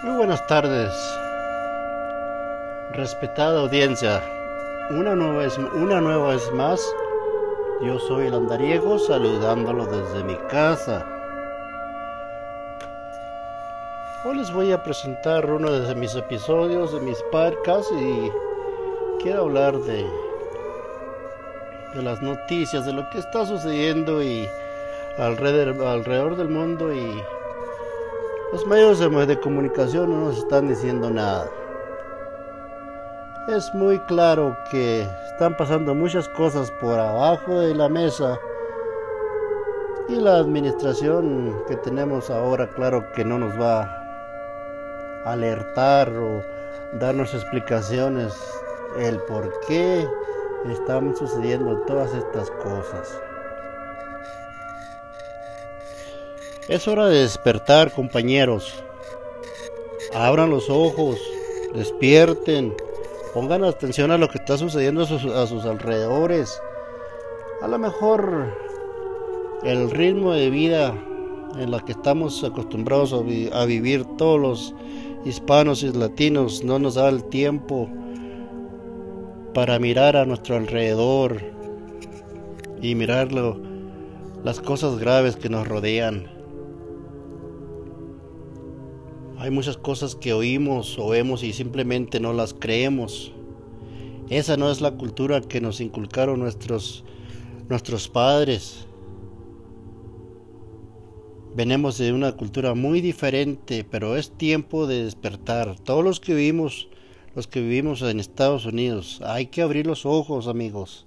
Muy buenas tardes, respetada audiencia. Una nueva vez, una nueva más, yo soy el andariego saludándolo desde mi casa. Hoy les voy a presentar uno de mis episodios de mis podcasts y quiero hablar de, de las noticias, de lo que está sucediendo y alrededor, alrededor del mundo y los medios de, comunicación no nos están diciendo nada. Es muy claro que están pasando muchas cosas por abajo de la mesa y la administración que tenemos ahora, claro que no nos va a alertar o darnos explicaciones el por qué están sucediendo todas estas cosas. Es hora de despertar, compañeros. Abran los ojos, despierten, pongan atención a lo que está sucediendo a sus, alrededores. A lo mejor el ritmo de vida en la que estamos acostumbrados a, a vivir todos los hispanos y latinos no nos da el tiempo para mirar a nuestro alrededor y mirarlo las cosas graves que nos rodean. Hay muchas cosas que oímos o vemos y simplemente no las creemos. Esa no es la cultura que nos inculcaron nuestros, nuestros padres. Venimos de una cultura muy diferente, pero es tiempo de despertar. Todos los que vivimos, los que vivimos en Estados Unidos, hay que abrir los ojos, amigos.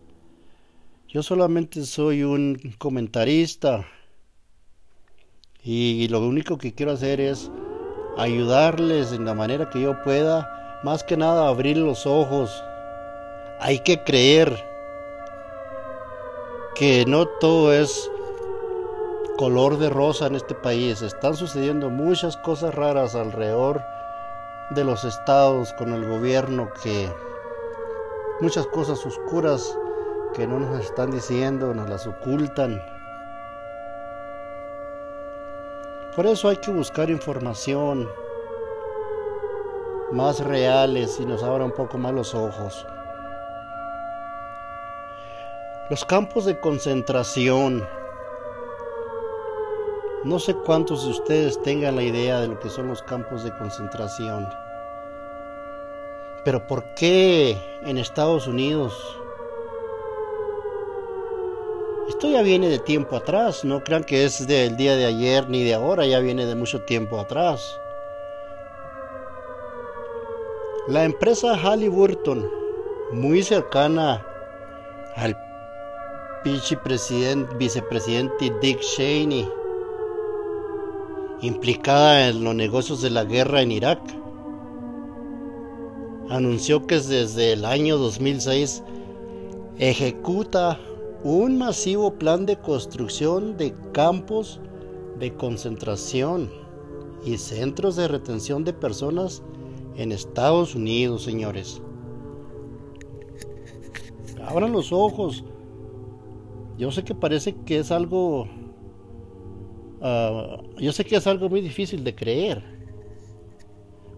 Yo solamente soy un comentarista y lo único que quiero hacer es ayudarles en la manera que yo pueda, más que nada abrir los ojos. Hay que creer que no todo es color de rosa en este país. Están sucediendo muchas cosas raras alrededor de los estados con el gobierno que muchas cosas oscuras que no nos están diciendo, nos las ocultan. Por eso hay que buscar información más reales y nos abra un poco más los ojos. Los campos de concentración. No sé cuántos de ustedes tengan la idea de lo que son los campos de concentración. Pero ¿por qué en Estados Unidos esto ya viene de tiempo atrás, no crean que es del día de ayer ni de ahora, ya viene de mucho tiempo atrás. La empresa Halliburton, muy cercana al vicepresidente Dick Cheney, implicada en los negocios de la guerra en Irak, anunció que desde el año 2006 ejecuta un masivo plan de construcción de campos de concentración y centros de retención de personas en Estados Unidos, señores. Abran los ojos. Yo sé que parece que es algo... Ah, yo sé que es algo muy difícil de creer.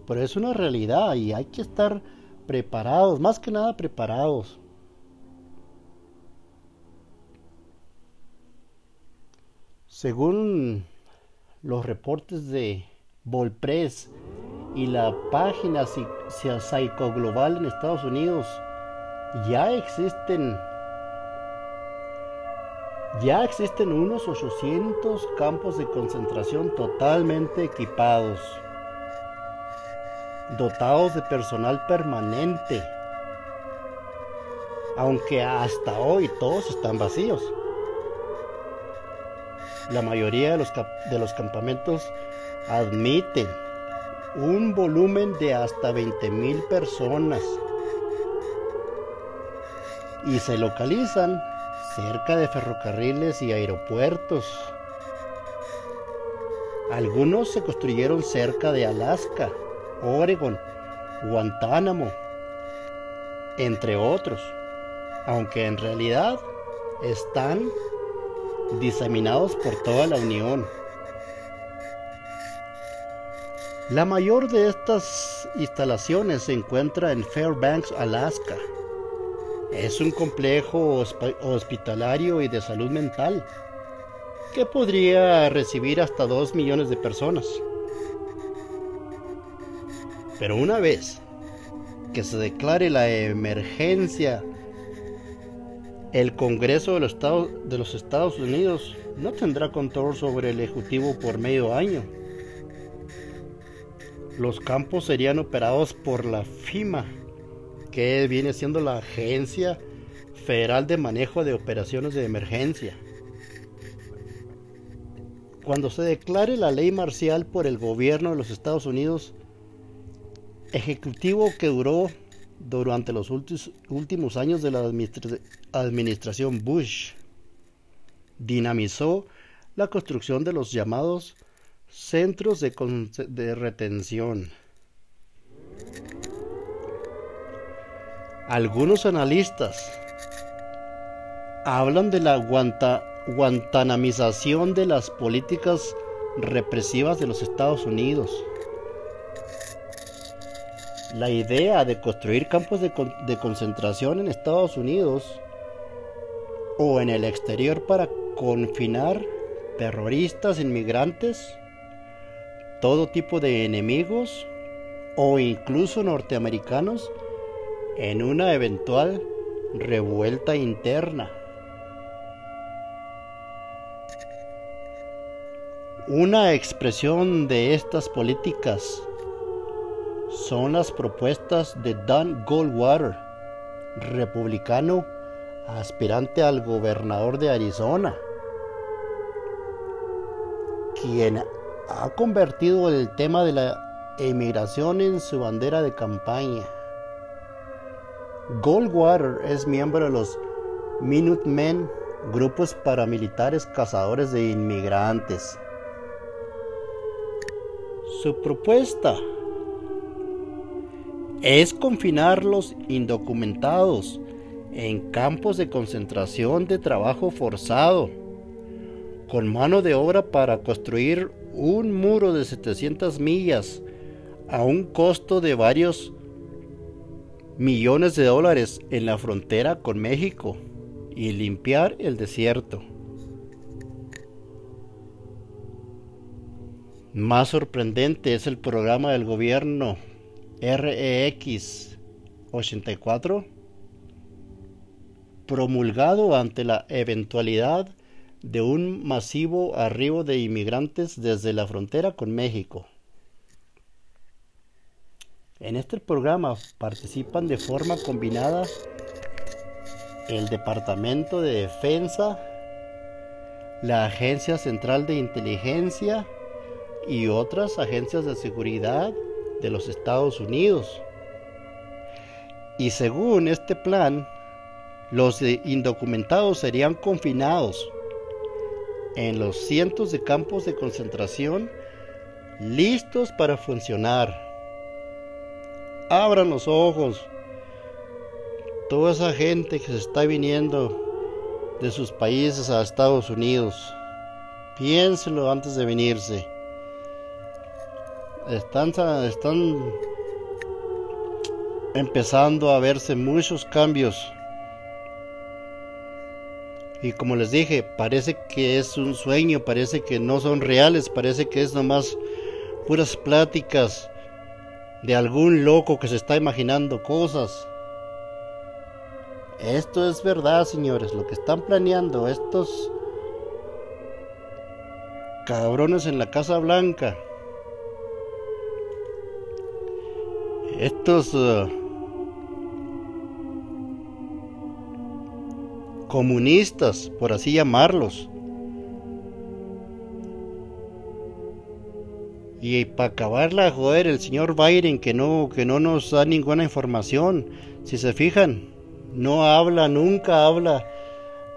Pero es una realidad y hay que estar preparados, más que nada preparados. Según los reportes de Volpress y la página Psycho Global en Estados Unidos, ya existen ya existen unos 800 campos de concentración totalmente equipados, dotados de personal permanente, aunque hasta hoy todos están vacíos. La mayoría de los, de los campamentos admiten un volumen de hasta 20.000 personas y se localizan cerca de ferrocarriles y aeropuertos. Algunos se construyeron cerca de Alaska, Oregon, Guantánamo, entre otros, aunque en realidad están diseminados por toda la Unión. La mayor de estas instalaciones se encuentra en Fairbanks, Alaska. Es un complejo hospitalario y de salud mental que podría recibir hasta 2 millones de personas. Pero una vez que se declare la emergencia, el Congreso de los, Estados, Unidos no tendrá control sobre el Ejecutivo por medio año. Los campos serían operados por la FIMA, que viene siendo la Agencia Federal de Manejo de Operaciones de Emergencia. Cuando se declare la ley marcial por el gobierno de los Estados Unidos, ejecutivo que duró durante los últimos años de la administración Bush, dinamizó la construcción de los llamados centros de, retención Algunos analistas hablan de la guantanamización de las políticas represivas de los Estados Unidos. La idea de construir campos de, concentración en Estados Unidos o en el exterior para confinar terroristas, inmigrantes, todo tipo de enemigos o incluso norteamericanos en una eventual revuelta interna. Una expresión de estas políticas son las propuestas de Dan Goldwater, republicano aspirante al gobernador de Arizona, quien ha convertido el tema de la emigración en su bandera de campaña. Goldwater es miembro de los Minutemen, grupos paramilitares cazadores de inmigrantes. Su propuesta es confinar los indocumentados en campos de concentración de trabajo forzado, con mano de obra para construir un muro de 700 millas a un costo de varios millones de dólares en la frontera con México y limpiar el desierto. Más sorprendente es el programa del gobierno REX 84 promulgado ante la eventualidad de un masivo arribo de inmigrantes desde la frontera con México. En este programa participan de forma combinada el Departamento de Defensa, la Agencia Central de Inteligencia y otras agencias de seguridad de los Estados Unidos. Y según este plan, los indocumentados serían confinados en los cientos de campos de concentración listos para funcionar abran los ojos. Toda esa gente que se está viniendo de sus países a Estados Unidos, piénselo antes de venirse. Están, están empezando a verse muchos cambios. Y como les dije, parece que es un sueño, parece que no son reales, parece que es nomás puras pláticas de algún loco que se está imaginando cosas. Esto es verdad, señores, lo que están planeando estos cabrones en la Casa Blanca. Estos uh, comunistas, por así llamarlos, Y para acabarla, joder, el señor Biden que no, que no nos da ninguna información. Si se fijan, no habla, nunca habla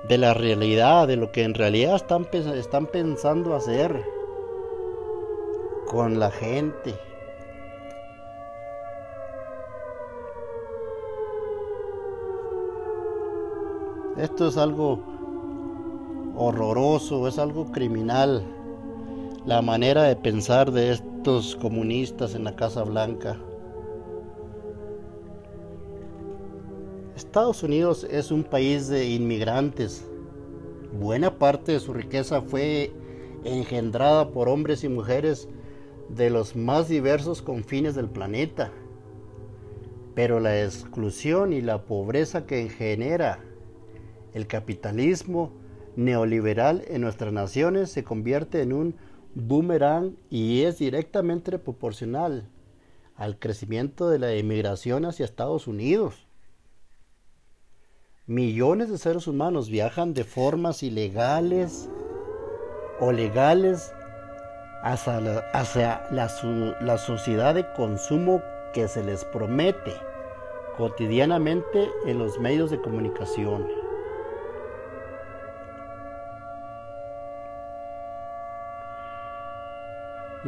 de la realidad, de lo que en realidad están pensando hacer con la gente. Esto es algo horroroso, es algo criminal la manera de pensar de, proyectos comunistas en la Casa Blanca. Estados Unidos es un país de inmigrantes. Buena parte de su riqueza fue engendrada por hombres y mujeres de los más diversos confines del planeta. Pero la exclusión y la pobreza que genera el capitalismo neoliberal en nuestras naciones se convierte en un boomerang y es directamente proporcional al crecimiento de la inmigración hacia Estados Unidos. Millones de seres humanos viajan de formas ilegales o legales hacia, la, la sociedad de consumo que se les promete cotidianamente en los medios de comunicación.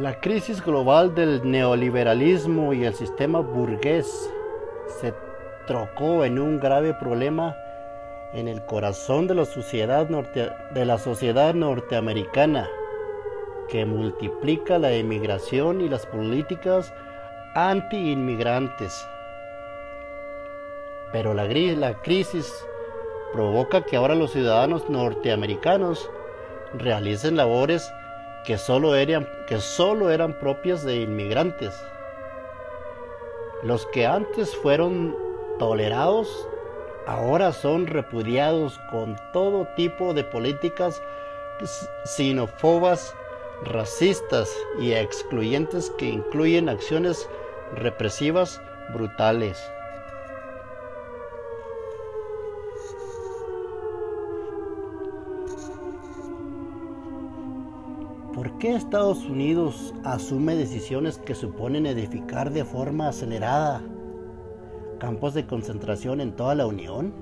La crisis global del neoliberalismo y el sistema burgués se trocó en un grave problema en el corazón de la sociedad, de la sociedad norteamericana, que multiplica la emigración y las políticas anti-inmigrantes. Pero la, la crisis provoca que ahora los ciudadanos norteamericanos realicen labores que solo eran, que solo eran propias de inmigrantes. Los que antes fueron tolerados ahora son repudiados con todo tipo de políticas xenófobas, racistas y excluyentes que incluyen acciones represivas brutales. ¿Por qué Estados Unidos asume decisiones que suponen edificar de forma acelerada campos de concentración en toda la Unión?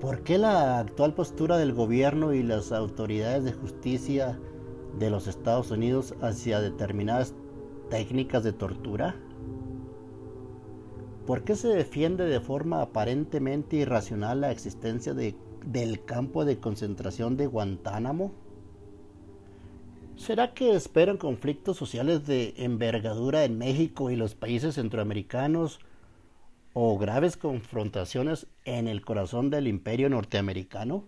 ¿Por qué la actual postura del gobierno y las autoridades de justicia de los Estados Unidos hacia determinadas técnicas de tortura? ¿Por qué se defiende de forma aparentemente irracional la existencia de, del campo de concentración de Guantánamo? ¿Será que esperan conflictos sociales de envergadura en México y los países centroamericanos o graves confrontaciones en el corazón del imperio norteamericano?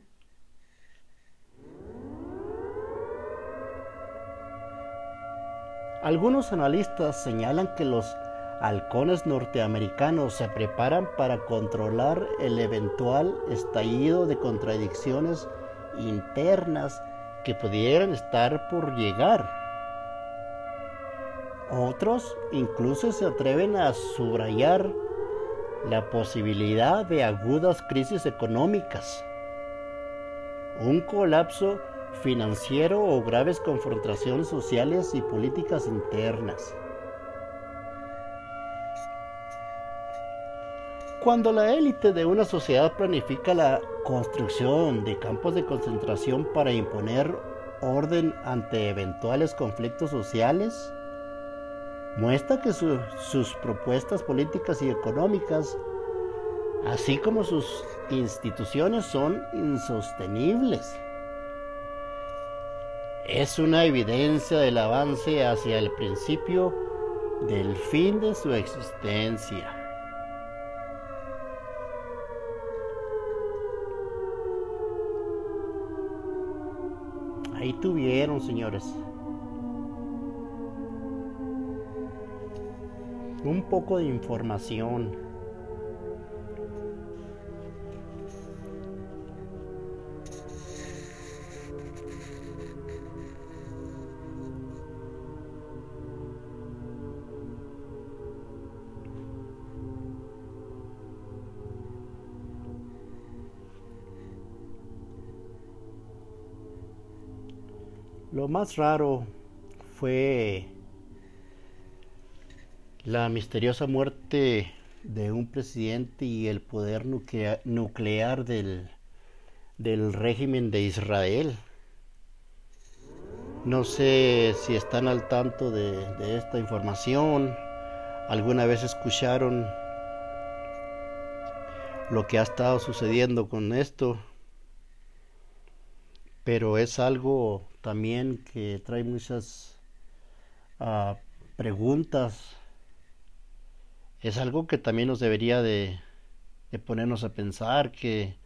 Algunos analistas señalan que los halcones norteamericanos se preparan para controlar el eventual estallido de contradicciones internas que pudieran estar por llegar. Otros incluso se atreven a subrayar la posibilidad de agudas crisis económicas, un colapso financiero o graves confrontaciones sociales y políticas internas. Cuando la élite de una sociedad planifica la construcción de campos de concentración para imponer orden ante eventuales conflictos sociales, muestra que sus propuestas políticas y económicas, así como sus instituciones, son insostenibles. Es una evidencia del avance hacia el principio del fin de su existencia. Ahí tuvieron, señores. Un poco de información. Lo más raro fue la misteriosa muerte de un presidente y el poder nuclear del, régimen de Israel. No sé si están al tanto de esta información. ¿Alguna vez escucharon lo que ha estado sucediendo con esto? Pero es algo también que trae muchas ah, preguntas, es algo que también nos debería de, de ponernos a pensar que,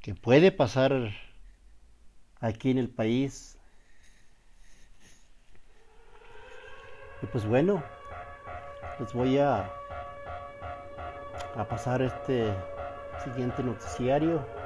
que puede pasar aquí en el país. Y pues bueno, les voy a, a pasar este siguiente noticiario.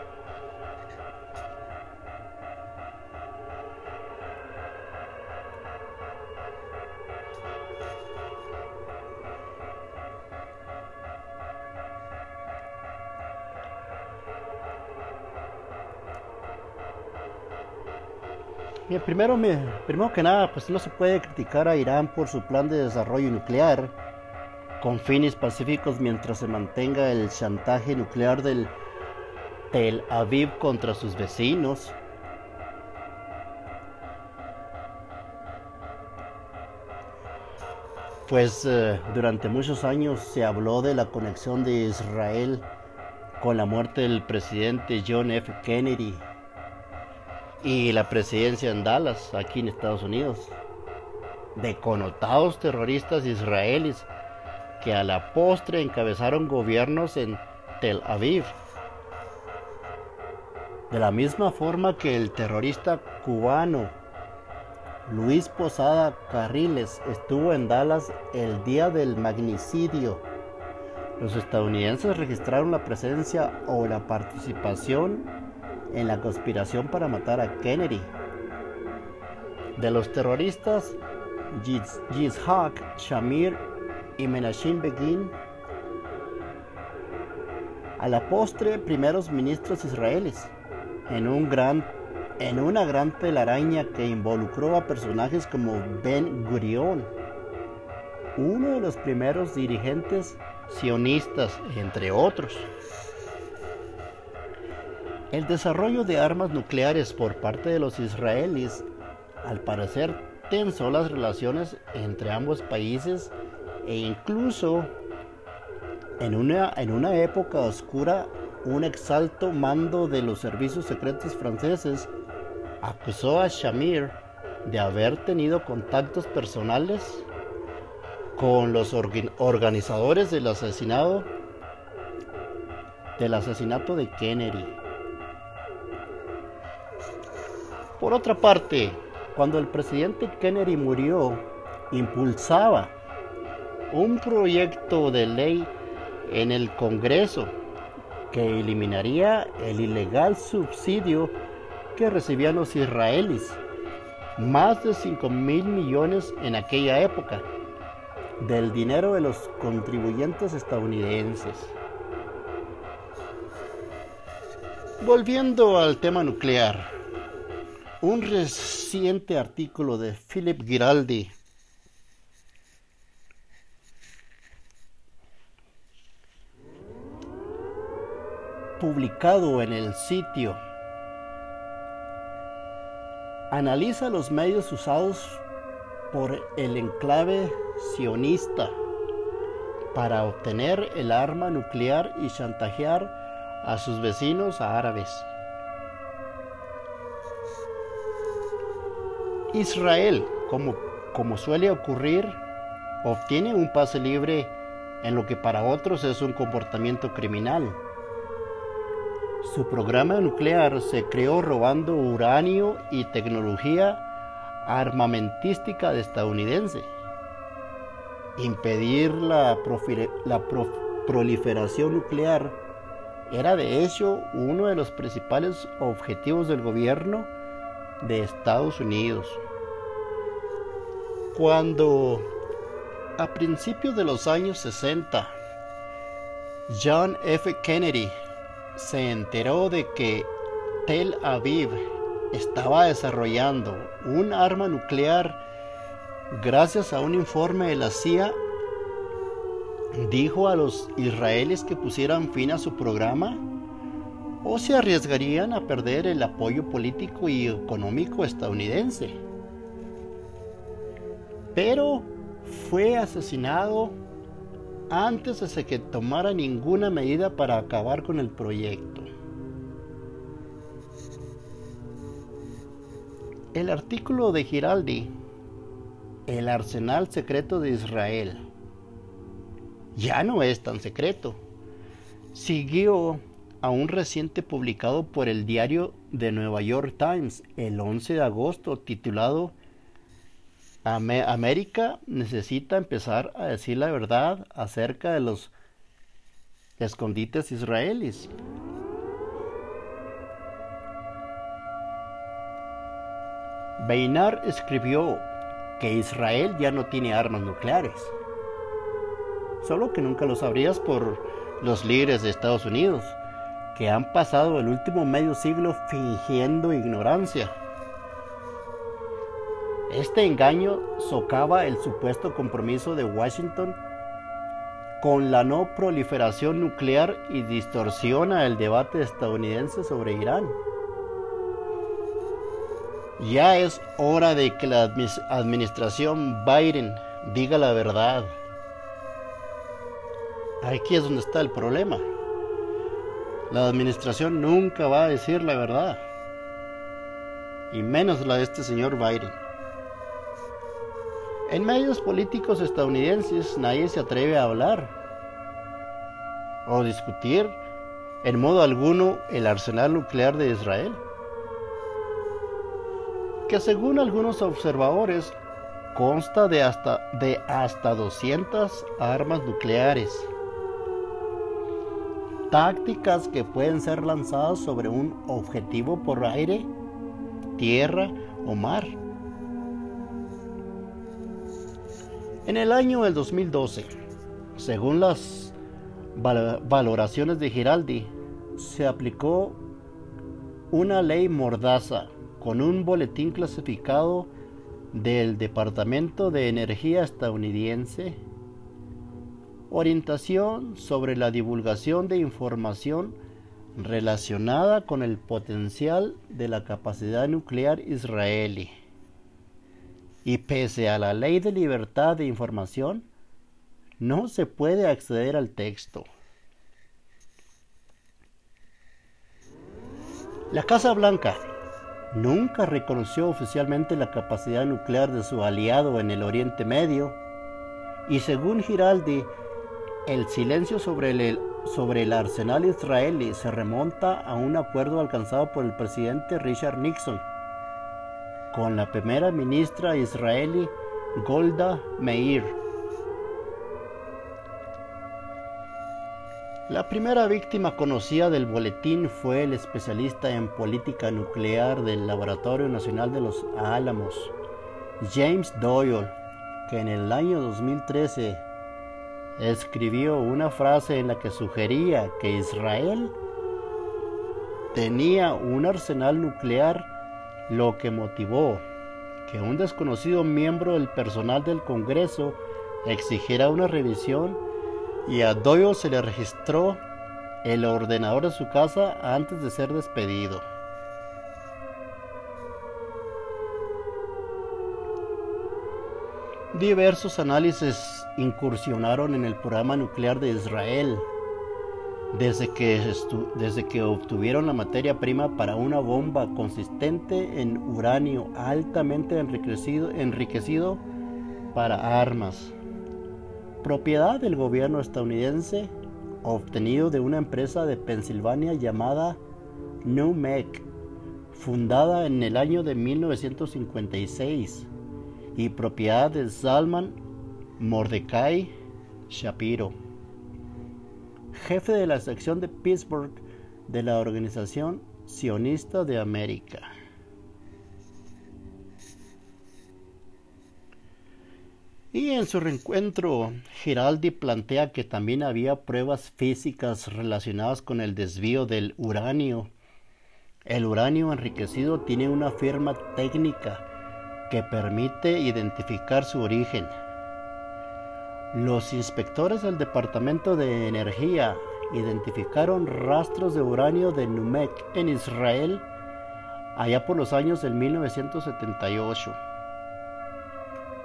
Primero, que nada, pues no se puede criticar a Irán por su plan de desarrollo nuclear con fines pacíficos mientras se mantenga el chantaje nuclear del Tel Aviv contra sus vecinos. Pues eh, durante muchos años se habló de la conexión de Israel con la muerte del presidente John F. Kennedy y la presidencia en Dallas, aquí en Estados Unidos, de connotados terroristas israelíes que a la postre encabezaron gobiernos en Tel Aviv. De la misma forma que el terrorista cubano Luis Posada Carriles estuvo en Dallas el día del magnicidio, los estadounidenses registraron la presencia o la participación en la conspiración para matar a Kennedy. De los terroristas Yitzhak Shamir y Menachem Begin, a la postre primeros ministros israelíes, en, un en una gran telaraña que involucró a personajes como Ben Gurion, uno de los primeros dirigentes sionistas, entre otros. El desarrollo de armas nucleares por parte de los israelíes, al parecer, tensó las relaciones entre ambos países e incluso en una, en una época oscura un exalto mando de los servicios secretos franceses acusó a Shamir de haber tenido contactos personales con los organizadores del asesinato del asesinato de Kennedy. Por otra parte, cuando el presidente Kennedy murió, impulsaba un proyecto de ley en el Congreso que eliminaría el ilegal subsidio que recibían los israelíes, más de 5 mil millones en aquella época, del dinero de los contribuyentes estadounidenses. Volviendo al tema nuclear, un reciente artículo de Philip Giraldi publicado en el sitio analiza los medios usados por el enclave sionista para obtener el arma nuclear y chantajear a sus vecinos árabes. Israel, como, como suele ocurrir, obtiene un pase libre en lo que para otros es un comportamiento criminal. Su programa nuclear se creó robando uranio y tecnología armamentística de estadounidense. Impedir la, la proliferación nuclear era de hecho uno de los principales objetivos del gobierno de Estados Unidos. Cuando a principios de los años 60 John F. Kennedy se enteró de que Tel Aviv estaba desarrollando un arma nuclear gracias a un informe de la CIA, dijo a los israelíes que pusieran fin a su programa o se arriesgarían a perder el apoyo político y económico estadounidense. Pero fue asesinado antes de que tomara ninguna medida para acabar con el proyecto. El artículo de Giraldi el arsenal secreto de Israel. Ya no es tan secreto. Siguió a un reciente publicado por el diario de Nueva York Times el 11 de agosto titulado América necesita empezar a decir la verdad acerca de los escondites israelíes. Beinar escribió que Israel ya no tiene armas nucleares. Solo que nunca lo sabrías por los líderes de Estados Unidos, que han pasado el último medio siglo fingiendo ignorancia. Este engaño socava el supuesto compromiso de Washington con la no proliferación nuclear y distorsiona el debate estadounidense sobre Irán. Ya es hora de que la administración Biden diga la verdad. Aquí es donde está el problema. La administración nunca va a decir la verdad. Y menos la de este señor Biden. En medios políticos estadounidenses nadie se atreve a hablar o discutir en modo alguno el arsenal nuclear de Israel, que según algunos observadores consta de hasta, de hasta 200 armas nucleares tácticas que pueden ser lanzadas sobre un objetivo por aire, tierra o mar. En el año del 2012, según las valoraciones de Giraldi, se aplicó una ley mordaza con un boletín clasificado del Departamento de Energía estadounidense orientación sobre la divulgación de información relacionada con el potencial de la capacidad nuclear israelí. Y pese a la ley de libertad de información, no se puede acceder al texto. La Casa Blanca nunca reconoció oficialmente la capacidad nuclear de su aliado en el Oriente Medio y según Giraldi el silencio sobre el, sobre el arsenal israelí se remonta a un acuerdo alcanzado por el presidente Richard Nixon con la primera ministra israelí Golda Meir. La primera víctima conocida del boletín fue el especialista en política nuclear del Laboratorio Nacional de los Álamos, James Doyle, que en el año 2013 escribió una frase en la que sugería que Israel tenía un arsenal nuclear, lo que motivó que un desconocido miembro del personal del Congreso exigiera una revisión y a Doyle se le registró el ordenador de su casa antes de ser despedido. Diversos análisis incursionaron en el programa nuclear de Israel. Desde que, obtuvieron la materia prima para una bomba consistente en uranio altamente enriquecido, enriquecido para armas, propiedad del gobierno estadounidense, obtenido de una empresa de Pensilvania llamada NUMEC, fundada en el año de 1956 y propiedad de Salman Mordecai Shapiro, jefe de la sección de Pittsburgh de la Organización Sionista de América. Y en su reencuentro, Giraldi plantea que también había pruebas físicas relacionadas con el desvío del uranio. El uranio enriquecido tiene una firma técnica que permite identificar su origen. Los inspectores del Departamento de Energía identificaron rastros de uranio de Numek en Israel allá por los años del 1978.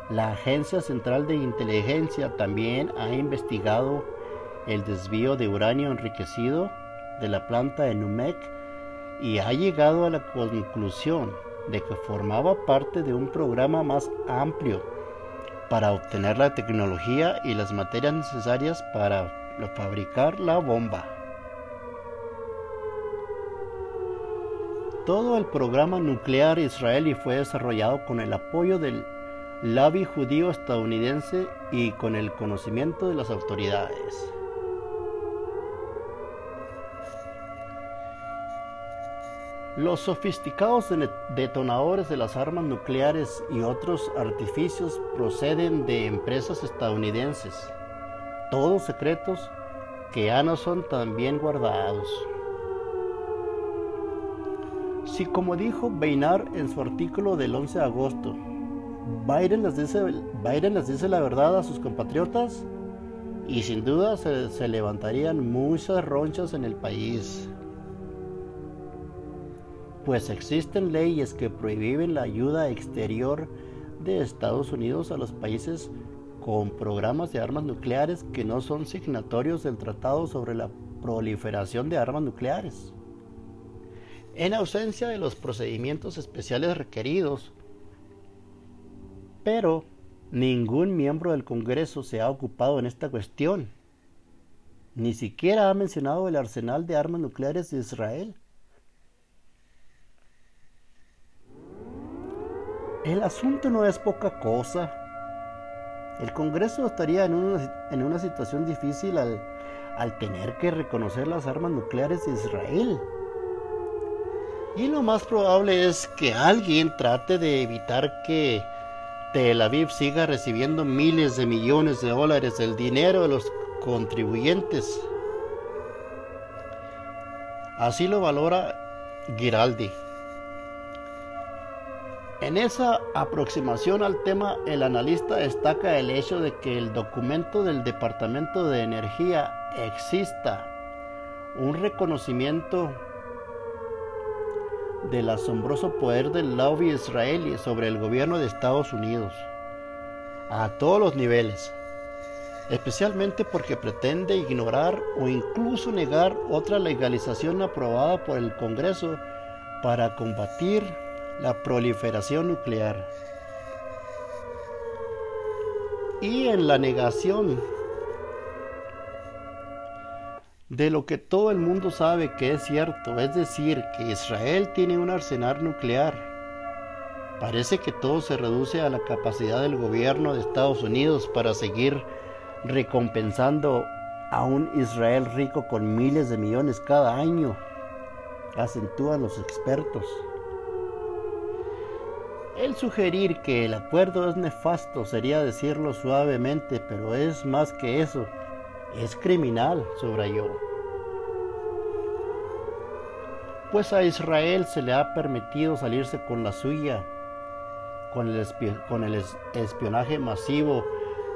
La Agencia Central de Inteligencia también ha investigado el desvío de uranio enriquecido de la planta de Numek y ha llegado a la conclusión de que formaba parte de un programa más amplio para obtener la tecnología y las materias necesarias para fabricar la bomba. Todo el programa nuclear israelí fue desarrollado con el apoyo del lobby judío estadounidense y con el conocimiento de las autoridades. Los sofisticados detonadores de las armas nucleares y otros artificios proceden de empresas estadounidenses, todos secretos que ya no son tan bien guardados. Si como dijo Beinar en su artículo del 11 de agosto, Biden les dice, Biden dice la verdad a sus compatriotas y sin duda se, se levantarían muchas ronchas en el país pues existen leyes que prohíben la ayuda exterior de Estados Unidos a los países con programas de armas nucleares que no son signatorios del Tratado sobre la proliferación de armas nucleares. En ausencia de los procedimientos especiales requeridos, pero ningún miembro del Congreso se ha ocupado en esta cuestión. Ni siquiera ha mencionado el arsenal de armas nucleares de Israel. El asunto no es poca cosa. El Congreso estaría en una, situación difícil al, al tener que reconocer las armas nucleares de Israel. Y lo más probable es que alguien trate de evitar que Tel Aviv siga recibiendo miles de millones de dólares del dinero de los contribuyentes. Así lo valora Giraldi. En esa aproximación al tema, el analista destaca el hecho de que el documento del Departamento de Energía exista un reconocimiento del asombroso poder del lobby israelí sobre el gobierno de Estados Unidos a todos los niveles, especialmente porque pretende ignorar o incluso negar otra legalización aprobada por el Congreso para combatir la proliferación nuclear. Y en la negación de lo que todo el mundo sabe que es cierto, es decir, que Israel tiene un arsenal nuclear. Parece que todo se reduce a la capacidad del gobierno de Estados Unidos para seguir recompensando a un Israel rico con miles de millones cada año, acentúan los expertos. El sugerir que el acuerdo es nefasto sería decirlo suavemente, pero es más que eso, es criminal, subrayó. Pues a Israel se le ha permitido salirse con la suya, con el, con el espionaje masivo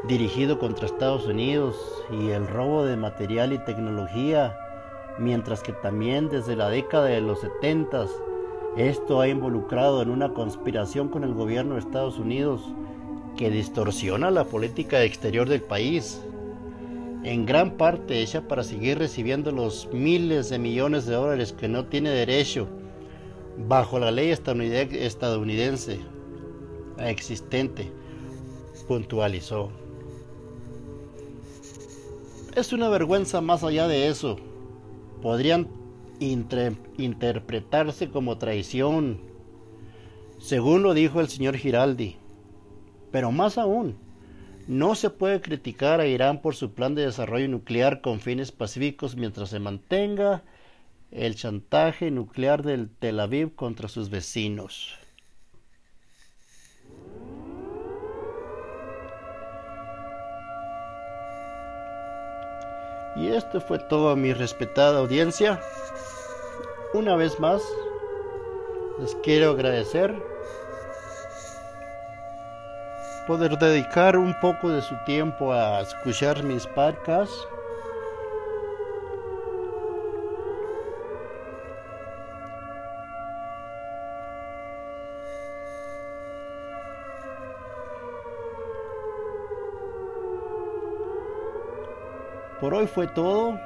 dirigido contra Estados Unidos y el robo de material y tecnología, mientras que también desde la década de los 70 esto ha involucrado en una conspiración con el gobierno de Estados Unidos que distorsiona la política exterior del país, en gran parte hecha para seguir recibiendo los miles de millones de dólares que no tiene derecho bajo la ley estadounidense existente, puntualizó. Es una vergüenza más allá de eso. Podrían interpretarse como traición, según lo dijo el señor Giraldi. Pero más aún, no se puede criticar a Irán por su plan de desarrollo nuclear con fines pacíficos mientras se mantenga el chantaje nuclear del Tel Aviv contra sus vecinos. Y esto fue todo mi respetada audiencia. Una vez más, les quiero agradecer poder dedicar un poco de su tiempo a escuchar mis podcasts. Por hoy fue todo.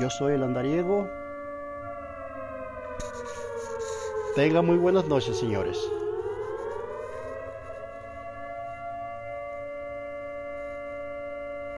Yo soy el andariego. Tenga muy buenas noches, señores.